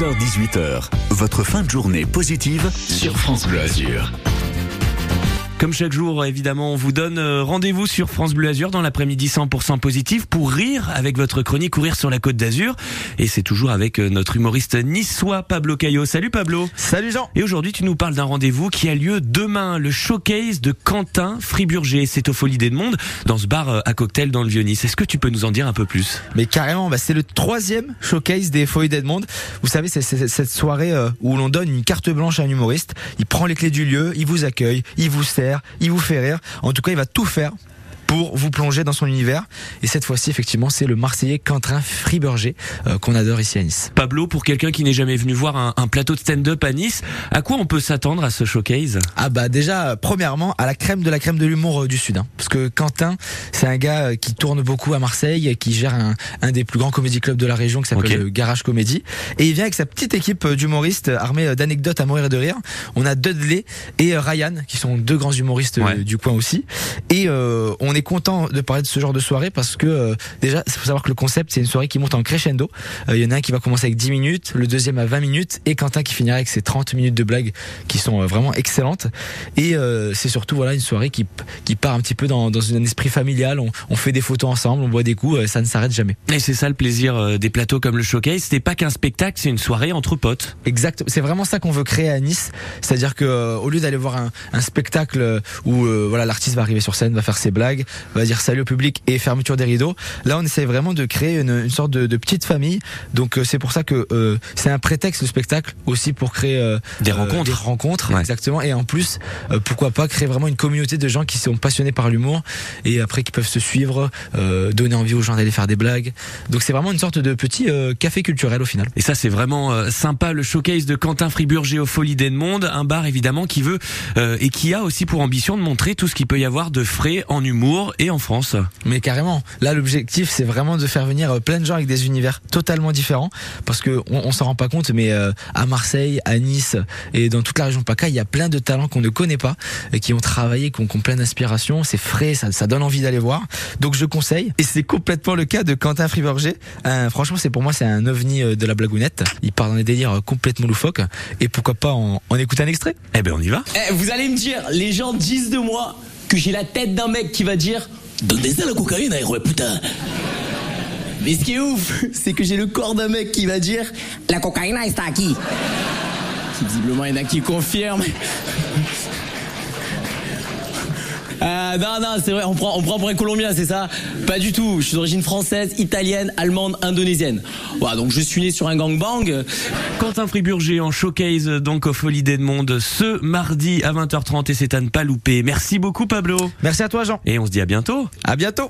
16h18h, votre fin de journée positive sur France Bleu Azur. Comme chaque jour, évidemment, on vous donne euh, rendez-vous sur France Bleu Azur dans l'après-midi 100% positif pour rire avec votre chronique Courir sur la Côte d'Azur. Et c'est toujours avec euh, notre humoriste niçois Pablo Caillot. Salut Pablo. Salut Jean. Et aujourd'hui, tu nous parles d'un rendez-vous qui a lieu demain, le showcase de Quentin Friburger. C'est au Folie des Mondes, dans ce bar euh, à cocktail dans le Vieux-Nice. Est-ce que tu peux nous en dire un peu plus? Mais carrément, bah, c'est le troisième showcase des Folies d'Edmond. Vous savez, c'est cette soirée où l'on donne une carte blanche à un humoriste. Il prend les clés du lieu, il vous accueille, il vous sert il vous fait rire. En tout cas, il va tout faire pour vous plonger dans son univers. Et cette fois-ci, effectivement, c'est le Marseillais Quentin Friburger euh, qu'on adore ici à Nice. Pablo, pour quelqu'un qui n'est jamais venu voir un, un plateau de stand-up à Nice, à quoi on peut s'attendre à ce showcase? Ah bah déjà, premièrement, à la crème de la crème de l'humour euh, du Sud. hein. Parce que Quentin, c'est un gars euh, qui tourne beaucoup à Marseille, qui gère un, un des plus grands comédie clubs de la région qui s'appelle le Garage Comédie. Et il vient avec sa petite équipe euh, d'humoristes armés euh, d'anecdotes à mourir et de rire. On a Dudley et euh, Ryan, qui sont deux grands humoristes euh, Ouais. du coin aussi. Et euh, on est content de parler de ce genre de soirée parce que euh, déjà, il faut savoir que le concept, c'est une soirée qui monte en crescendo. Euh, Il y en a un qui va commencer avec 10 minutes, le deuxième à 20 minutes, et Quentin qui finira avec ses 30 minutes de blagues qui sont euh, vraiment excellentes. Et euh, c'est surtout voilà une soirée qui, qui part un petit peu dans, dans un esprit familial. On, on fait des photos ensemble, on boit des coups, euh, ça ne s'arrête jamais. Et c'est ça le plaisir euh, des plateaux comme le showcase. C'est pas qu'un spectacle, c'est une soirée entre potes. Exact. C'est vraiment ça qu'on veut créer à Nice. C'est-à-dire que euh, au lieu d'aller voir un, un spectacle euh, où euh, voilà l'artiste va arriver sur scène, va faire ses blagues, va dire salut au public et fermeture des rideaux, là on essaie vraiment de créer une, une sorte de, de petite famille. Donc euh, c'est pour ça que euh, c'est un prétexte le spectacle aussi pour créer euh, Des euh, rencontres. des rencontres Ouais. exactement. Et en plus, euh, pourquoi pas créer vraiment une communauté de gens qui sont passionnés par l'humour et après qui peuvent se suivre, euh, donner envie aux gens d'aller faire des blagues. Donc c'est vraiment une sorte de petit euh, café culturel au final. Et ça, c'est vraiment euh, sympa, le showcase de Quentin Friburger au Folie d'Edmond, un bar évidemment qui veut euh, et qui a aussi pour ambition de montrer tout ce qu'il peut y avoir de frais en humour et en France. Mais carrément, là l'objectif c'est vraiment de faire venir euh, plein de gens avec des univers totalement différents parce que on, on s'en rend pas compte mais euh, à Marseille, à Nice et dans toute la région PACA, il y a plein de talents qu'on ne connaît pas et qui ont travaillé, qui ont, qui ont plein d'inspiration, c'est frais, ça, ça donne envie d'aller voir. Donc je conseille et c'est complètement le cas de Quentin Friburger. Euh, franchement, c'est pour moi c'est un ovni euh, de la blagounette. Il part dans des délires complètement loufoques et pourquoi pas en, en écouter un extrait? Eh ben on y va. Eh, vous allez me dire, les gens disent de moi que j'ai la tête d'un mec qui va dire Donnez ça la cocaïne, héros, putain Mais ce qui est ouf, c'est que j'ai le corps d'un mec qui va dire La cocaïne est à qui Visiblement, il y en a qui confirment. Euh, non, non, c'est vrai, on prend, on prend pour un Colombien, c'est ça Pas du tout. Je suis d'origine française, italienne, allemande, indonésienne. Voilà, donc je suis né sur un gangbang. Quentin Friburger en showcase donc au Folie d'Edmond ce mardi à 20h30 et c'est à ne pas louper. Merci beaucoup Pablo. Merci à toi Jean. Et on se dit à bientôt. À bientôt.